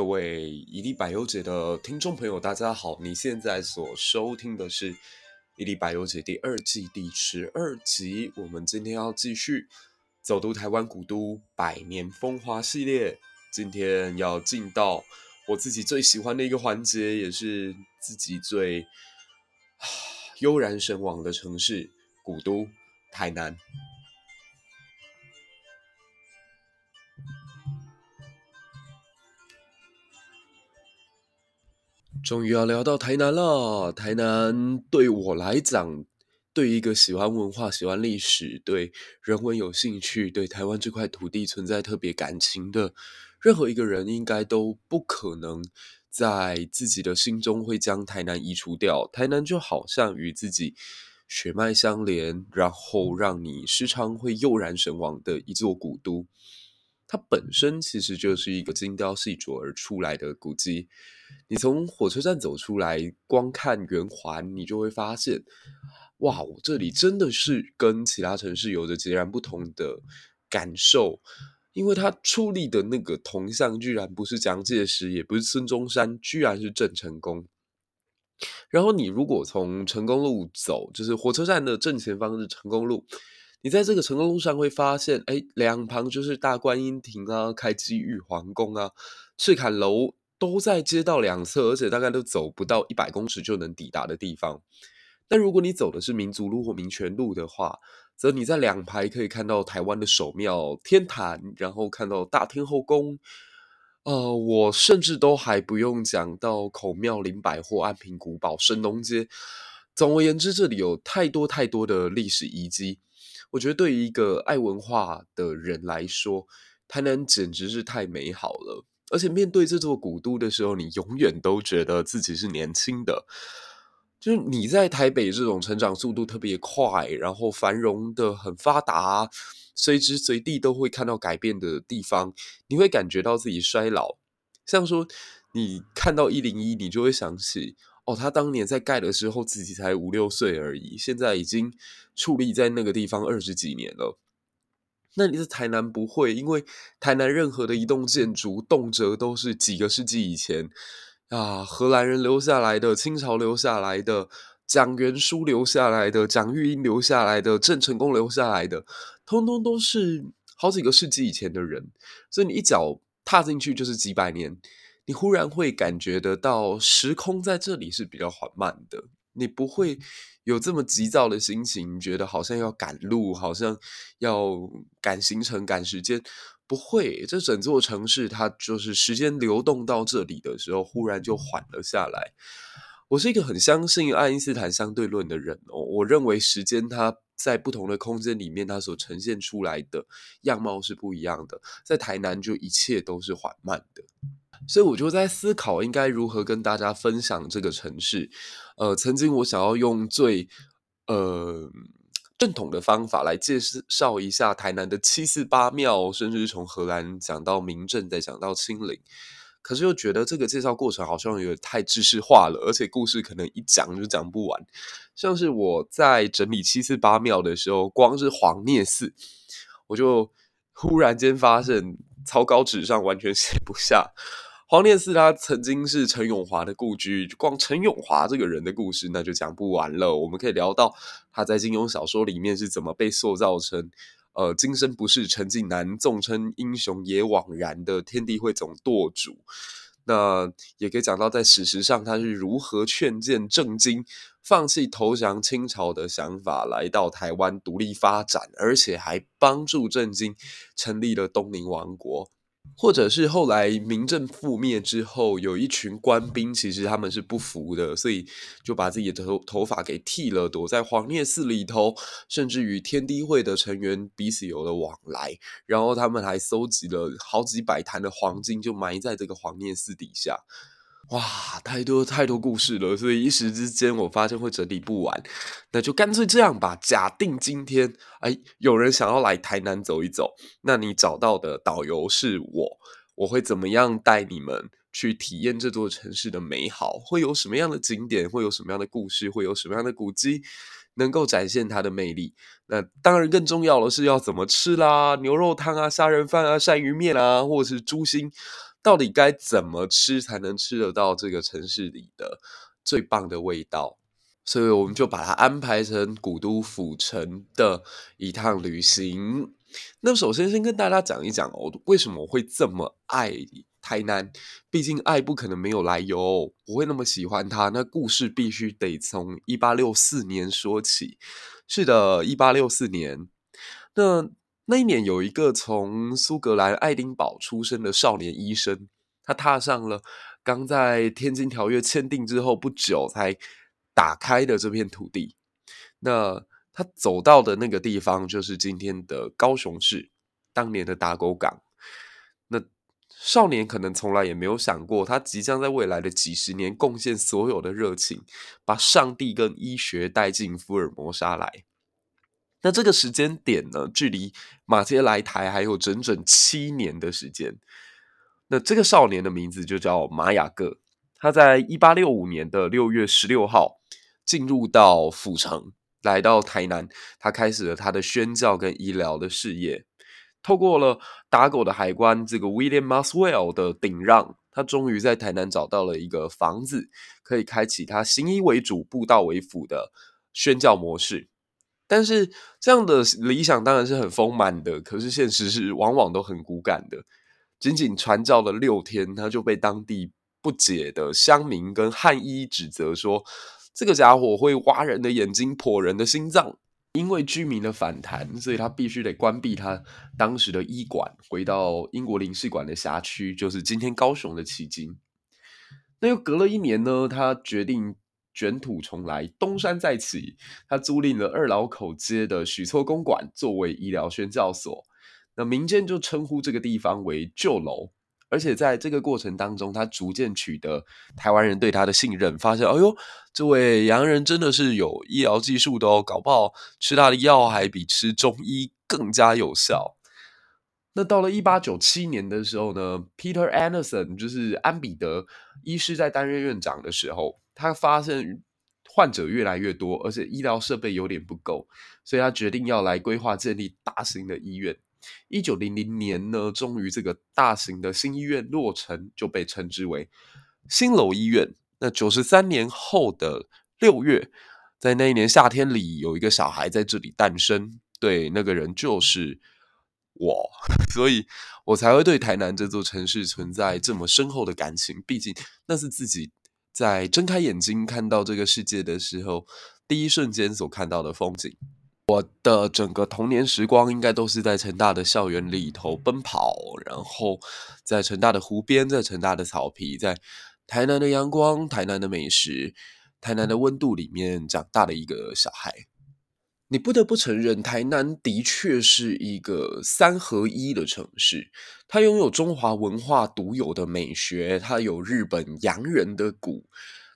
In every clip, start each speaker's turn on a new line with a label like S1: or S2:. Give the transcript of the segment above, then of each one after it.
S1: 各位一历百忧解的听众朋友，大家好！你现在所收听的是《一历百忧解》第二季第十二集。我们今天要继续走读台湾古都百年风华系列。今天要进到我自己最喜欢的一个环节，也是自己最悠然神往的城市——古都台南。终于要聊到台南了。台南对我来讲，对一个喜欢文化、喜欢历史、对人文有兴趣、对台湾这块土地存在特别感情的任何一个人，应该都不可能在自己的心中会将台南移除掉。台南就好像与自己血脉相连，然后让你时常会悠然神往的一座古都。它本身其实就是一个精雕细琢而出来的古迹。你从火车站走出来，光看圆环，你就会发现，哇，我这里真的是跟其他城市有着截然不同的感受。因为它矗立的那个铜像，居然不是蒋介石，也不是孙中山，居然是郑成功。然后你如果从成功路走，就是火车站的正前方是成功路。你在这个成功路上会发现，哎，两旁就是大观音亭啊、开基玉皇宫啊、赤坎楼，都在街道两侧，而且大概都走不到一百公尺就能抵达的地方。但如果你走的是民族路或民权路的话，则你在两排可以看到台湾的首庙天坛，然后看到大天后宫。呃，我甚至都还不用讲到孔庙、林百货、安平古堡、神农街。总而言之，这里有太多太多的历史遗迹。我觉得对于一个爱文化的人来说，台南简直是太美好了。而且面对这座古都的时候，你永远都觉得自己是年轻的。就是你在台北这种成长速度特别快，然后繁荣的很发达，随时随地都会看到改变的地方，你会感觉到自己衰老。像说你看到一零一，你就会想起。哦，他当年在盖的时候自己才五六岁而已，现在已经矗立在那个地方二十几年了。那你在台南不会，因为台南任何的一栋建筑，动辄都是几个世纪以前啊，荷兰人留下来的、清朝留下来的、蒋元书留下来的、蒋玉英留下来的、郑成功留下来的，通通都是好几个世纪以前的人，所以你一脚踏进去就是几百年。你忽然会感觉得到，时空在这里是比较缓慢的，你不会有这么急躁的心情，觉得好像要赶路，好像要赶行程、赶时间，不会。这整座城市，它就是时间流动到这里的时候，忽然就缓了下来。我是一个很相信爱因斯坦相对论的人哦，我认为时间它在不同的空间里面，它所呈现出来的样貌是不一样的。在台南，就一切都是缓慢的。所以我就在思考，应该如何跟大家分享这个城市。呃，曾经我想要用最呃正统的方法来介绍一下台南的七四八庙，甚至是从荷兰讲到明镇，再讲到清陵。可是又觉得这个介绍过程好像有点太知识化了，而且故事可能一讲就讲不完。像是我在整理七四八庙的时候，光是黄聂寺，我就忽然间发现草稿纸上完全写不下。黄念寺他曾经是陈永华的故居，光陈永华这个人的故事那就讲不完了。我们可以聊到他在金庸小说里面是怎么被塑造成，呃，今生不是陈近南，纵称英雄也枉然的天地会总舵主。那也可以讲到在史实上他是如何劝谏郑经放弃投降清朝的想法，来到台湾独立发展，而且还帮助郑经成立了东宁王国。或者是后来明政覆灭之后，有一群官兵，其实他们是不服的，所以就把自己的头头发给剃了，躲在黄聂寺里头，甚至与天地会的成员彼此有了往来。然后他们还搜集了好几百坛的黄金，就埋在这个黄聂寺底下。哇，太多太多故事了，所以一时之间我发现会整理不完，那就干脆这样吧。假定今天哎，有人想要来台南走一走，那你找到的导游是我，我会怎么样带你们去体验这座城市的美好？会有什么样的景点？会有什么样的故事？会有什么样的古迹能够展现它的魅力？那当然，更重要的是要怎么吃啦，牛肉汤啊、杀人饭啊、鳝鱼面啊，或者是猪心。到底该怎么吃才能吃得到这个城市里的最棒的味道？所以我们就把它安排成古都府城的一趟旅行。那首先先跟大家讲一讲哦，为什么我会这么爱台南？毕竟爱不可能没有来由，不会那么喜欢它。那故事必须得从一八六四年说起。是的，一八六四年，那那一年有一个从苏格兰爱丁堡出生的少年医生，他踏上了刚在天津条约签订之后不久才打开的这片土地。那他走到的那个地方，就是今天的高雄市，当年的打狗港。那少年可能从来也没有想过，他即将在未来的几十年贡献所有的热情，把上帝跟医学带进福尔摩沙来。那这个时间点呢，距离马偕来台还有整整七年的时间。那这个少年的名字就叫马雅各，他在一八六五年的六月十六号进入到府城。来到台南，他开始了他的宣教跟医疗的事业。透过了打狗的海关这个 William Maswell 的顶让，他终于在台南找到了一个房子，可以开启他行医为主、布道为辅的宣教模式。但是这样的理想当然是很丰满的，可是现实是往往都很骨感的。仅仅传教了六天，他就被当地不解的乡民跟汉医指责说。这个家伙会挖人的眼睛，剖人的心脏。因为居民的反弹，所以他必须得关闭他当时的医馆，回到英国领事馆的辖区，就是今天高雄的旗津。那又隔了一年呢，他决定卷土重来，东山再起。他租赁了二老口街的许厝公馆作为医疗宣教所，那民间就称呼这个地方为旧楼。而且在这个过程当中，他逐渐取得台湾人对他的信任，发现，哎呦，这位洋人真的是有医疗技术的哦，搞不好吃他的药还比吃中医更加有效。那到了一八九七年的时候呢，Peter Anderson 就是安彼得医师在担任院长的时候，他发现患者越来越多，而且医疗设备有点不够，所以他决定要来规划建立大型的医院。一九零零年呢，终于这个大型的新医院落成，就被称之为新楼医院。那九十三年后的六月，在那一年夏天里，有一个小孩在这里诞生。对，那个人就是我，所以我才会对台南这座城市存在这么深厚的感情。毕竟那是自己在睁开眼睛看到这个世界的时候，第一瞬间所看到的风景。我的整个童年时光应该都是在成大的校园里头奔跑，然后在成大的湖边，在成大的草皮，在台南的阳光、台南的美食、台南的温度里面长大的一个小孩。你不得不承认，台南的确是一个三合一的城市，它拥有中华文化独有的美学，它有日本洋人的骨。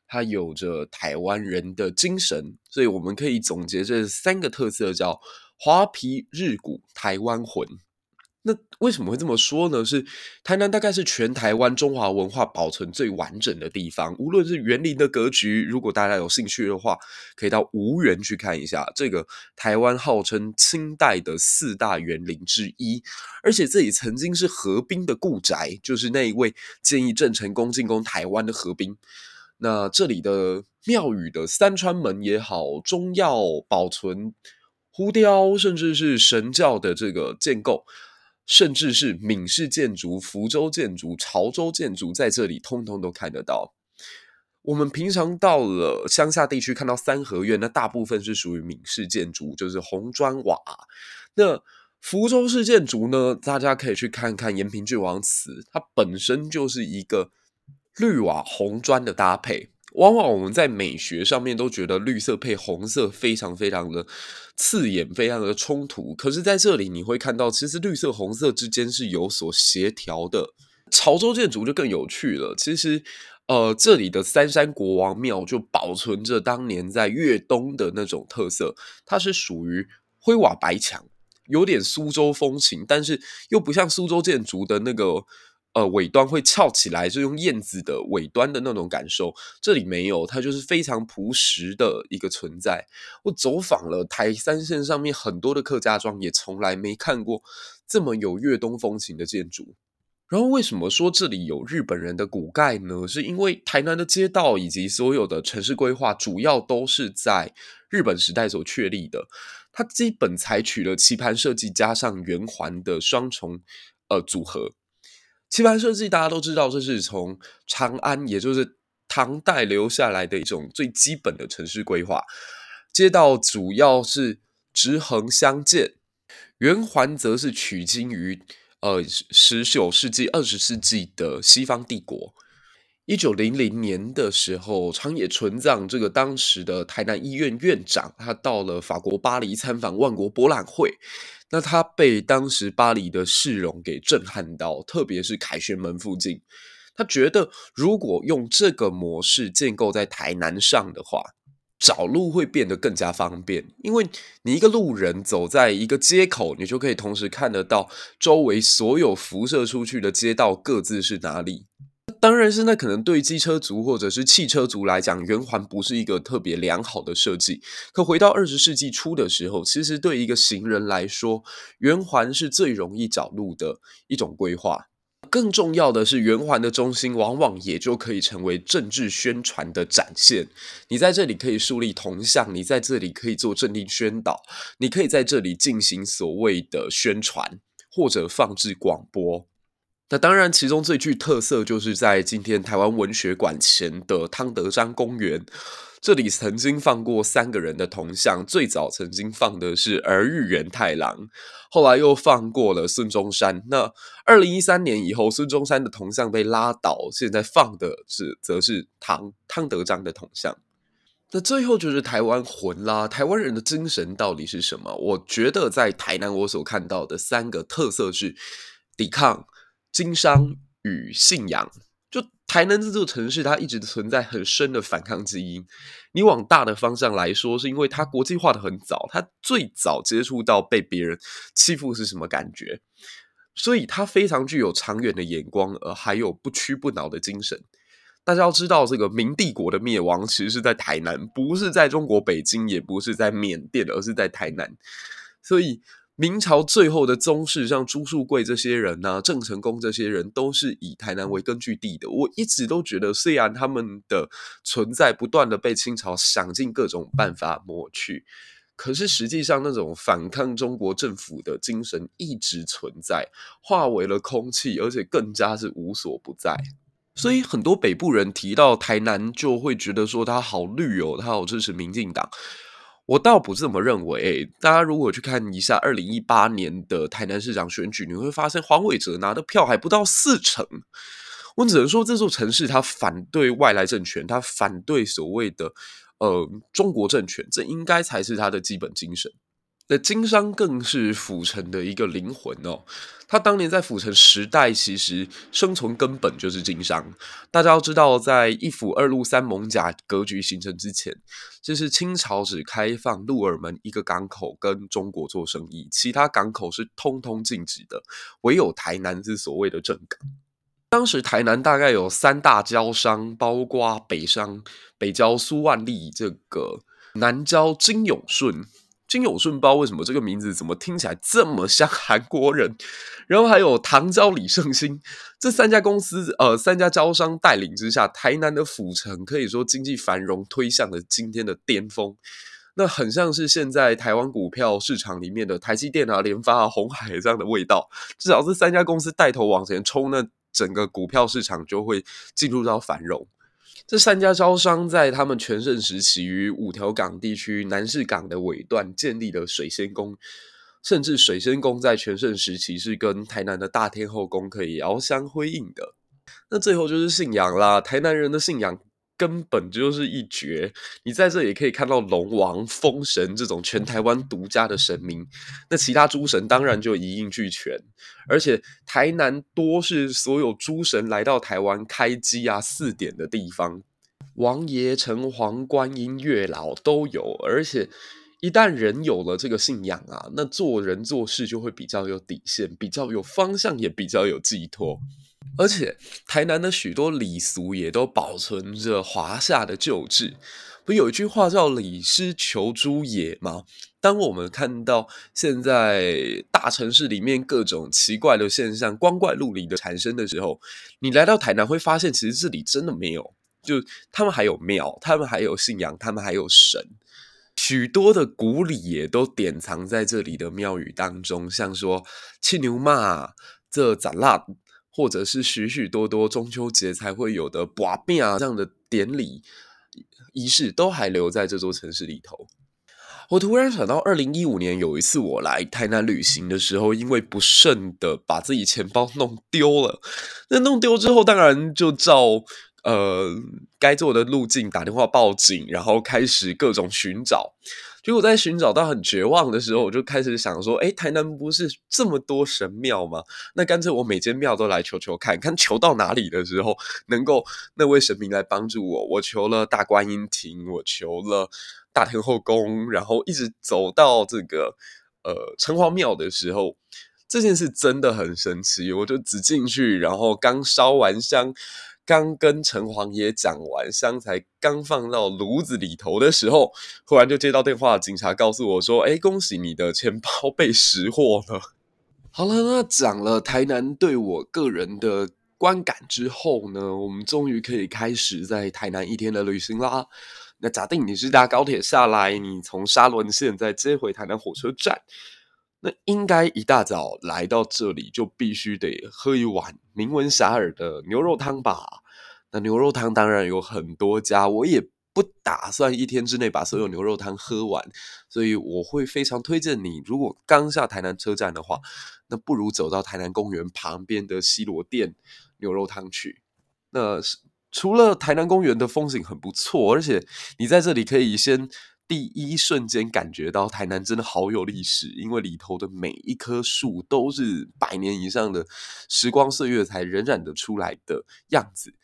S1: 它有着台湾人的精神，所以我们可以总结这三个特色，叫华皮日骨台湾魂。那为什么会这么说呢？是台南大概是全台湾中华文化保存最完整的地方，无论是园林的格局，如果大家有兴趣的话，可以到吴园去看一下。这个台湾号称清代的四大园林之一，而且这里曾经是河滨的故宅，就是那一位建议郑成功进攻台湾的河滨。那这里的庙宇的三川门也好，中药保存、胡雕，甚至是神教的这个建构，甚至是闽式建筑、福州建筑、潮州建筑，在这里通通都看得到。我们平常到了乡下地区看到三合院，那大部分是属于闽式建筑，就是红砖瓦。那福州式建筑呢，大家可以去看看延平郡王祠，它本身就是一个。绿瓦红砖的搭配，往往我们在美学上面都觉得绿色配红色非常非常的刺眼，非常的冲突。可是在这里你会看到，其实绿色红色之间是有所协调的。潮州建筑就更有趣了，其实呃，这里的三山国王庙就保存着当年在粤东的那种特色，它是属于灰瓦白墙，有点苏州风情，但是又不像苏州建筑的那个。呃，尾端会翘起来，就用燕子的尾端的那种感受。这里没有，它就是非常朴实的一个存在。我走访了台三线上面很多的客家庄，也从来没看过这么有粤东风情的建筑。然后为什么说这里有日本人的骨盖呢？是因为台南的街道以及所有的城市规划，主要都是在日本时代所确立的。它基本采取了棋盘设计加上圆环的双重呃组合。棋盘设计大家都知道，这是从长安，也就是唐代留下来的一种最基本的城市规划。街道主要是直横相间，圆环则是取经于。呃，十九世纪、二十世纪的西方帝国，一九零零年的时候，长野纯藏这个当时的台南医院院长，他到了法国巴黎参访万国博览会，那他被当时巴黎的市容给震撼到，特别是凯旋门附近，他觉得如果用这个模式建构在台南上的话。找路会变得更加方便，因为你一个路人走在一个街口，你就可以同时看得到周围所有辐射出去的街道各自是哪里。当然，现在可能对机车族或者是汽车族来讲，圆环不是一个特别良好的设计。可回到二十世纪初的时候，其实对一个行人来说，圆环是最容易找路的一种规划。更重要的是，圆环的中心往往也就可以成为政治宣传的展现。你在这里可以树立铜像，你在这里可以做政令宣导，你可以在这里进行所谓的宣传或者放置广播。那当然，其中最具特色就是在今天台湾文学馆前的汤德章公园。这里曾经放过三个人的铜像，最早曾经放的是儿玉源太郎，后来又放过了孙中山。那二零一三年以后，孙中山的铜像被拉倒，现在放的是则是汤汤德章的铜像。那最后就是台湾魂啦，台湾人的精神到底是什么？我觉得在台南我所看到的三个特色是抵抗、经商与信仰。就台南这座城市，它一直存在很深的反抗基因。你往大的方向来说，是因为它国际化的很早，它最早接触到被别人欺负是什么感觉，所以它非常具有长远的眼光，而还有不屈不挠的精神。大家要知道，这个明帝国的灭亡其实是在台南，不是在中国北京，也不是在缅甸，而是在台南。所以。明朝最后的宗室，像朱树贵这些人呐、郑成功这些人，都是以台南为根据地的。我一直都觉得，虽然他们的存在不断的被清朝想尽各种办法抹去，可是实际上那种反抗中国政府的精神一直存在，化为了空气，而且更加是无所不在。所以很多北部人提到台南，就会觉得说他好绿哦，他好支持民进党。我倒不这么认为。大家如果去看一下二零一八年的台南市长选举，你会发现黄伟哲拿的票还不到四成。我只能说，这座城市他反对外来政权，他反对所谓的呃中国政权，这应该才是他的基本精神。那经商更是府城的一个灵魂哦。他当年在府城时代，其实生存根本就是经商。大家要知道，在一府二路三艋舺格局形成之前，就是清朝只开放鹿耳门一个港口跟中国做生意，其他港口是通通禁止的，唯有台南是所谓的正港。当时台南大概有三大交商，包括北商北交苏万利，这个南交金永顺。金永顺包为什么这个名字怎么听起来这么像韩国人？然后还有唐交李胜兴这三家公司，呃，三家招商带领之下，台南的府城可以说经济繁荣推向了今天的巅峰。那很像是现在台湾股票市场里面的台积电啊、联发啊、鸿海这样的味道。至少这三家公司带头往前冲，那整个股票市场就会进入到繁荣。这三家招商在他们全盛时期于五条港地区南势港的尾段建立了水仙宫，甚至水仙宫在全盛时期是跟台南的大天后宫可以遥相辉映的。那最后就是信仰啦，台南人的信仰。根本就是一绝！你在这也可以看到龙王、风神这种全台湾独家的神明，那其他诸神当然就一应俱全。而且台南多是所有诸神来到台湾开机啊、祀典的地方，王爷、城隍、观音、月老都有。而且一旦人有了这个信仰啊，那做人做事就会比较有底线，比较有方向，也比较有寄托。而且台南的许多礼俗也都保存着华夏的旧制。不有一句话叫“礼失求诸野”吗？当我们看到现在大城市里面各种奇怪的现象、光怪陆离的产生的时候，你来到台南会发现，其实这里真的没有。就他们还有庙，他们还有信仰，他们还有神，许多的古礼也都典藏在这里的庙宇当中，像说七牛骂这斩蜡，或者是许许多多中秋节才会有的拔饼啊这样的典礼仪式，都还留在这座城市里头。我突然想到，二零一五年有一次我来台南旅行的时候，因为不慎的把自己钱包弄丢了。那弄丢之后，当然就照呃该做的路径打电话报警，然后开始各种寻找。结果在寻找到很绝望的时候，我就开始想说：哎，台南不是这么多神庙吗？那干脆我每间庙都来求求看，看求到哪里的时候，能够那位神明来帮助我。我求了大观音亭，我求了。大天后宫，然后一直走到这个呃城隍庙的时候，这件事真的很神奇。我就只进去，然后刚烧完香，刚跟城隍爷讲完，香才刚放到炉子里头的时候，忽然就接到电话，警察告诉我说：“哎，恭喜你的钱包 被拾获了。”好了，那讲了台南对我个人的观感之后呢，我们终于可以开始在台南一天的旅行啦。那假定你是搭高铁下来，你从沙仑线再接回台南火车站，那应该一大早来到这里就必须得喝一碗名闻遐邇的牛肉汤吧？那牛肉汤当然有很多家，我也不打算一天之内把所有牛肉汤喝完，所以我会非常推荐你，如果刚下台南车站的话，那不如走到台南公园旁边的西螺店牛肉汤去。那。除了台南公园的风景很不错，而且你在这里可以先第一瞬间感觉到台南真的好有历史，因为里头的每一棵树都是百年以上的时光岁月才荏苒的出来的样子。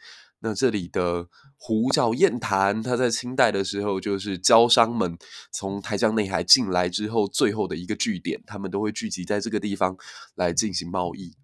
S1: 那这里的湖叫雁潭，它在清代的时候就是交商们从台江内海进来之后最后的一个据点，他们都会聚集在这个地方来进行贸易。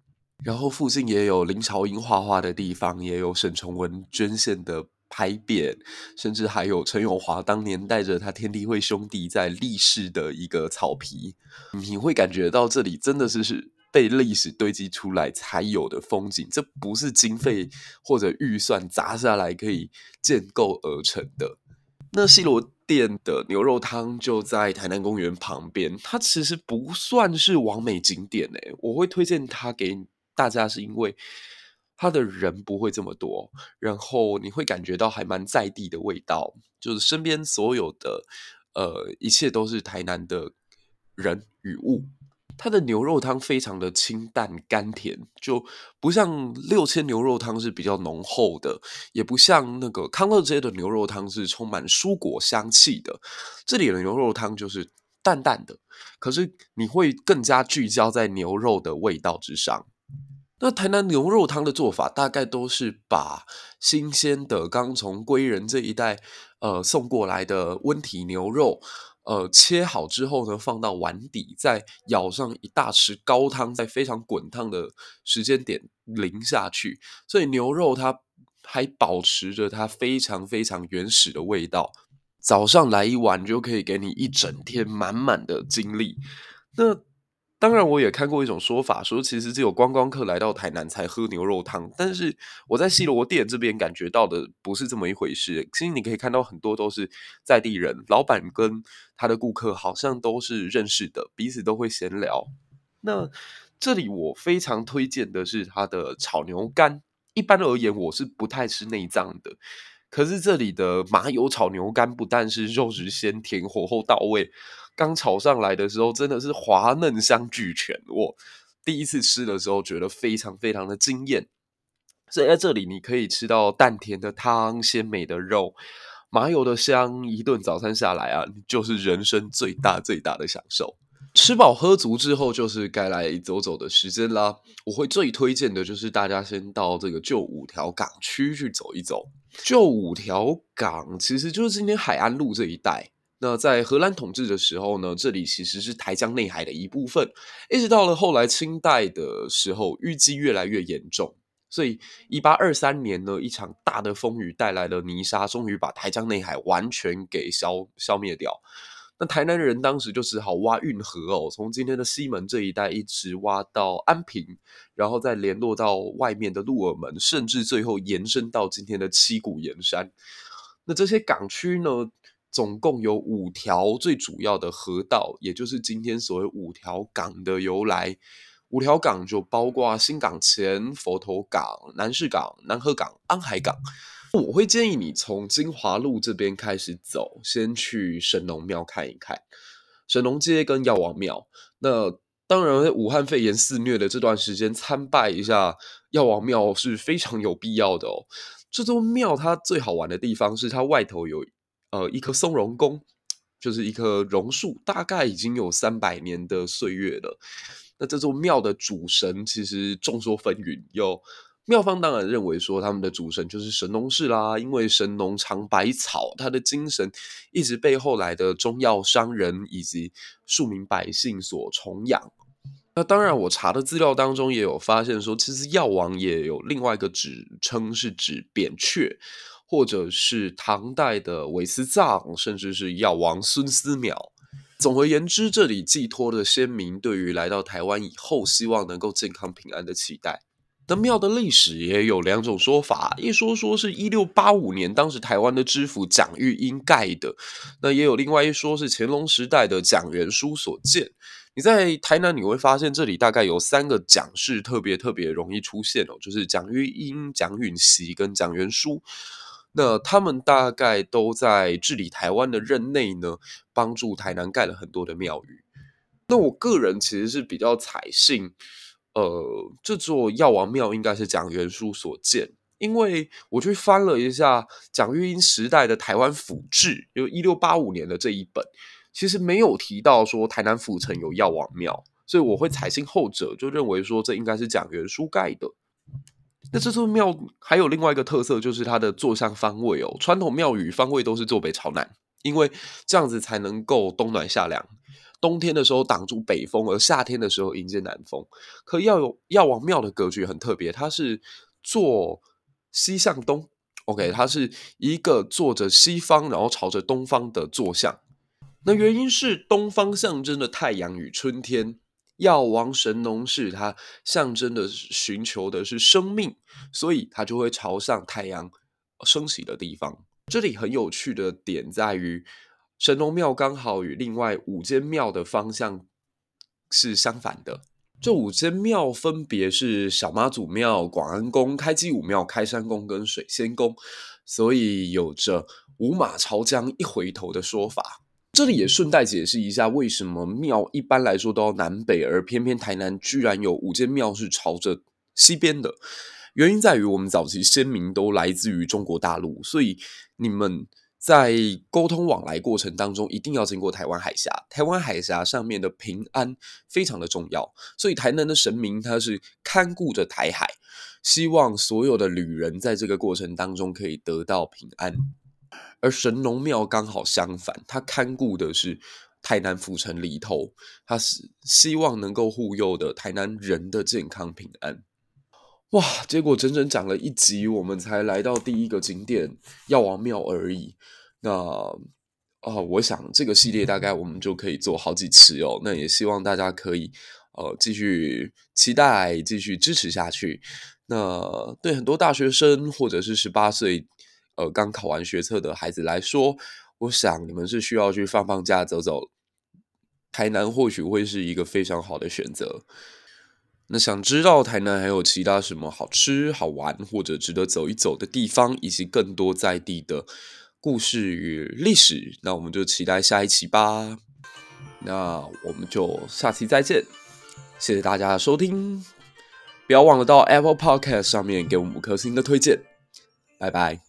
S1: 然后附近也有林朝英画画的地方，也有沈从文捐献的牌匾，甚至还有陈永华当年带着他天地会兄弟在立誓的一个草皮。你会感觉到这里真的是是被历史堆积出来才有的风景，这不是经费或者预算砸下来可以建构而成的。那西罗店的牛肉汤就在台南公园旁边，它其实不算是完美景点诶，我会推荐它给。大家是因为他的人不会这么多，然后你会感觉到还蛮在地的味道，就是身边所有的呃一切都是台南的人与物。它的牛肉汤非常的清淡甘甜，就不像六千牛肉汤是比较浓厚的，也不像那个康乐街的牛肉汤是充满蔬果香气的。这里的牛肉汤就是淡淡的，可是你会更加聚焦在牛肉的味道之上。那台南牛肉汤的做法，大概都是把新鲜的刚从归仁这一带呃送过来的温体牛肉，呃切好之后呢，放到碗底，再舀上一大匙高汤，在非常滚烫的时间点淋下去，所以牛肉它还保持着它非常非常原始的味道。早上来一碗就可以给你一整天满满的精力。那当然，我也看过一种说法，说其实只有观光客来到台南才喝牛肉汤。但是我在西螺店这边感觉到的不是这么一回事。其实你可以看到很多都是在地人，老板跟他的顾客好像都是认识的，彼此都会闲聊。那这里我非常推荐的是它的炒牛肝。一般而言，我是不太吃内脏的。可是这里的麻油炒牛肝不但是肉质鲜甜，火候到位。刚炒上来的时候，真的是滑嫩香俱全。我第一次吃的时候，觉得非常非常的惊艳。所以在这里，你可以吃到淡甜的汤、鲜美的肉、麻油的香，一顿早餐下来啊，就是人生最大最大的享受。吃饱喝足之后，就是该来走走的时间啦。我会最推荐的就是大家先到这个旧五条港区去走一走。旧五条港其实就是今天海安路这一带。那在荷兰统治的时候呢，这里其实是台江内海的一部分。一直到了后来清代的时候，淤积越来越严重，所以一八二三年呢，一场大的风雨带来了泥沙，终于把台江内海完全给消消灭掉。那台南人当时就只好挖运河哦，从今天的西门这一带一直挖到安平，然后再联络到外面的鹿耳门，甚至最后延伸到今天的七股盐山。那这些港区呢，总共有五条最主要的河道，也就是今天所谓五条港的由来。五条港就包括新港前、佛头港、南市港、南河港、安海港。我会建议你从金华路这边开始走，先去神农庙看一看神农街跟药王庙。那当然，武汉肺炎肆虐的这段时间，参拜一下药王庙是非常有必要的哦。这座庙它最好玩的地方是它外头有呃一棵松茸宫，就是一棵榕树，大概已经有三百年的岁月了。那这座庙的主神其实众说纷纭，有。庙方当然认为说他们的主神就是神农氏啦，因为神农尝百草，他的精神一直被后来的中药商人以及庶民百姓所崇仰。那当然，我查的资料当中也有发现说，其实药王也有另外一个指称，是指扁鹊，或者是唐代的韦思藏，甚至是药王孙思邈。总而言之，这里寄托的先民对于来到台湾以后，希望能够健康平安的期待。那庙的历史也有两种说法，一说说是一六八五年，当时台湾的知府蒋玉英盖的；那也有另外一说是乾隆时代的蒋元枢所建。你在台南你会发现，这里大概有三个蒋氏特别特别容易出现哦，就是蒋玉英、蒋允熙跟蒋元枢。那他们大概都在治理台湾的任内呢，帮助台南盖了很多的庙宇。那我个人其实是比较采信。呃，这座药王庙应该是蒋元枢所建，因为我去翻了一下蒋玉英时代的台湾府志，就一六八五年的这一本，其实没有提到说台南府城有药王庙，所以我会采信后者，就认为说这应该是蒋元枢盖的。那这座庙还有另外一个特色，就是它的坐向方位哦，传统庙宇方位都是坐北朝南，因为这样子才能够冬暖夏凉。冬天的时候挡住北风，而夏天的时候迎接南风。可药有药王庙的格局很特别，它是坐西向东。OK，它是一个坐着西方，然后朝着东方的坐向。那原因是东方象征的太阳与春天，药王神农氏它象征的寻求的是生命，所以它就会朝向太阳升起的地方。这里很有趣的点在于。神农庙刚好与另外五间庙的方向是相反的。这五间庙分别是小妈祖庙、广安宫、开基武庙、开山宫跟水仙宫，所以有着五马朝江一回头的说法。这里也顺带解释一下，为什么庙一般来说都要南北，而偏偏台南居然有五间庙是朝着西边的？原因在于我们早期先民都来自于中国大陆，所以你们。在沟通往来过程当中，一定要经过台湾海峡。台湾海峡上面的平安非常的重要，所以台南的神明他是看顾着台海，希望所有的旅人在这个过程当中可以得到平安。而神农庙刚好相反，他看顾的是台南府城里头，他是希望能够护佑的台南人的健康平安。哇！结果整整讲了一集，我们才来到第一个景点药王庙而已。那啊、我想这个系列大概我们就可以做好几次哦。那也希望大家可以呃继续期待，继续支持下去。那对很多大学生或者是十八岁呃刚考完学测的孩子来说，我想你们是需要去放放假走走。台南或许会是一个非常好的选择。那想知道台南还有其他什么好吃、好玩或者值得走一走的地方，以及更多在地的故事与历史，那我们就期待下一期吧。那我们就下期再见，谢谢大家的收听，不要忘了到 Apple Podcast 上面给我们五颗星的推荐，拜拜。